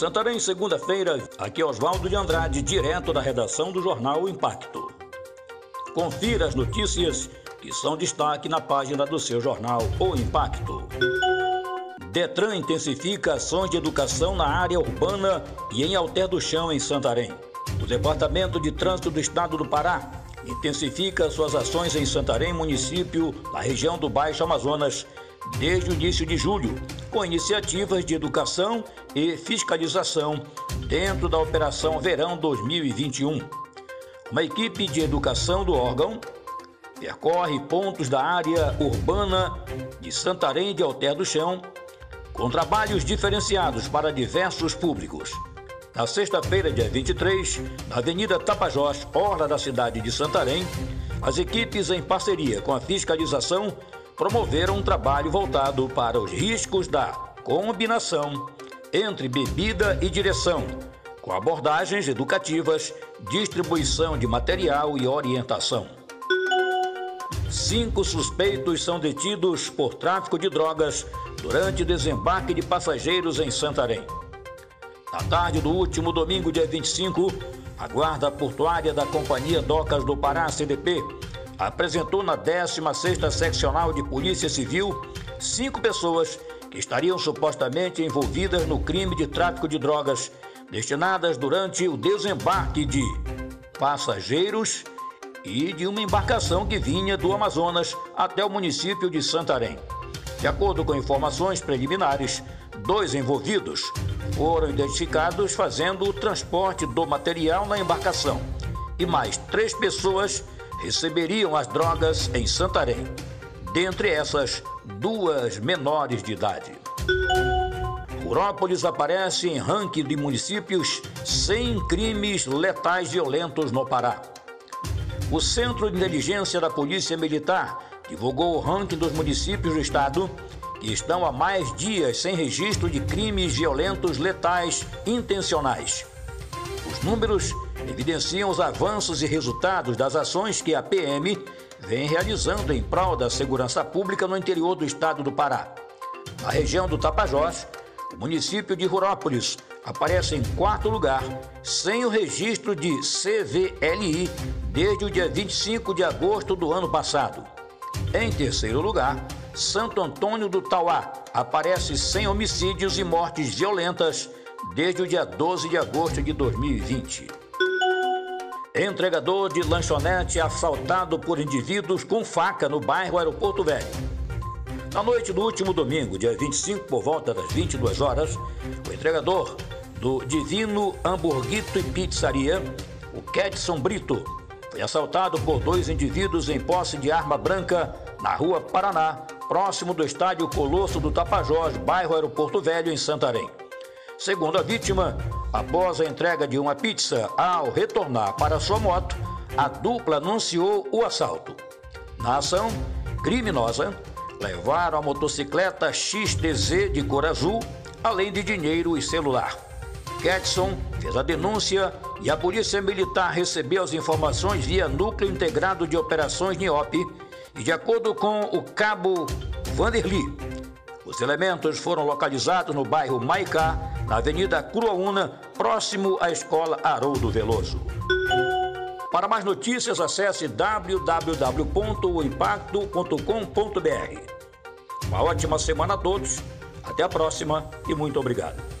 Santarém, segunda-feira, aqui é Oswaldo de Andrade, direto da redação do jornal Impacto. Confira as notícias que são destaque na página do seu jornal O Impacto. Detran intensifica ações de educação na área urbana e em Alter do Chão, em Santarém. O Departamento de Trânsito do Estado do Pará intensifica suas ações em Santarém, município da região do Baixo Amazonas, desde o início de julho, com iniciativas de educação e fiscalização dentro da Operação Verão 2021. Uma equipe de educação do órgão percorre pontos da área urbana de Santarém de Alter do Chão, com trabalhos diferenciados para diversos públicos. Na sexta-feira, dia 23, na Avenida Tapajós, orla da cidade de Santarém, as equipes, em parceria com a fiscalização, promoveram um trabalho voltado para os riscos da combinação entre bebida e direção, com abordagens educativas, distribuição de material e orientação. Cinco suspeitos são detidos por tráfico de drogas durante desembarque de passageiros em Santarém. Na tarde do último domingo, dia 25, a Guarda Portuária da Companhia Docas do Pará, CDP, apresentou na 16ª Seccional de Polícia Civil cinco pessoas que estariam supostamente envolvidas no crime de tráfico de drogas destinadas durante o desembarque de passageiros e de uma embarcação que vinha do Amazonas até o município de Santarém. De acordo com informações preliminares, dois envolvidos foram identificados fazendo o transporte do material na embarcação e mais três pessoas receberiam as drogas em Santarém. Dentre essas, duas menores de idade. Urópolis aparece em ranking de municípios sem crimes letais violentos no Pará. O Centro de Inteligência da Polícia Militar divulgou o ranking dos municípios do estado que estão há mais dias sem registro de crimes violentos letais intencionais. Os números evidenciam os avanços e resultados das ações que a PM vem realizando em prol da segurança pública no interior do estado do Pará. Na região do Tapajós, o município de Rurópolis aparece em quarto lugar, sem o registro de CVLI desde o dia 25 de agosto do ano passado. Em terceiro lugar, Santo Antônio do Tauá aparece sem homicídios e mortes violentas desde o dia 12 de agosto de 2020. Entregador de lanchonete assaltado por indivíduos com faca no bairro Aeroporto Velho. Na noite do último domingo, dia 25, por volta das 22 horas, o entregador do Divino Hamburguito e Pizzaria, o Kedson Brito, foi assaltado por dois indivíduos em posse de arma branca na rua Paraná, próximo do estádio Colosso do Tapajós, bairro Aeroporto Velho, em Santarém. Segundo a vítima, após a entrega de uma pizza, ao retornar para sua moto, a dupla anunciou o assalto. Na ação criminosa, levaram a motocicleta XTZ de cor azul, além de dinheiro e celular. Ketson fez a denúncia e a Polícia Militar recebeu as informações via Núcleo Integrado de Operações NIOP e, de acordo com o cabo Vanderly, os elementos foram localizados no bairro Maicá, na Avenida Cruaúna, próximo à Escola Haroldo Veloso. Para mais notícias, acesse www.impacto.com.br. Uma ótima semana a todos, até a próxima e muito obrigado.